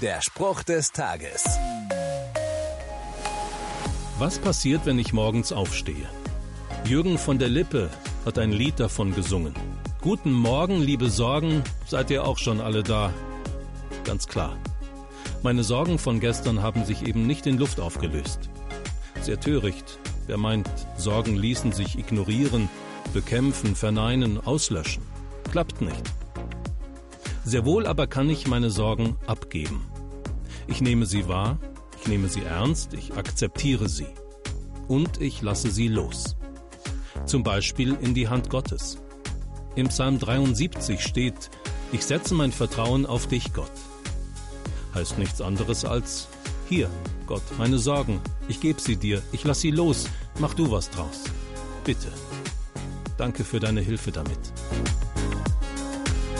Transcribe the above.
Der Spruch des Tages. Was passiert, wenn ich morgens aufstehe? Jürgen von der Lippe hat ein Lied davon gesungen. Guten Morgen, liebe Sorgen, seid ihr auch schon alle da? Ganz klar. Meine Sorgen von gestern haben sich eben nicht in Luft aufgelöst. Sehr töricht. Wer meint, Sorgen ließen sich ignorieren, bekämpfen, verneinen, auslöschen. Klappt nicht. Sehr wohl aber kann ich meine Sorgen abgeben. Ich nehme sie wahr, ich nehme sie ernst, ich akzeptiere sie. Und ich lasse sie los. Zum Beispiel in die Hand Gottes. Im Psalm 73 steht, ich setze mein Vertrauen auf dich, Gott. Heißt nichts anderes als, hier, Gott, meine Sorgen, ich gebe sie dir, ich lass sie los, mach du was draus. Bitte. Danke für deine Hilfe damit.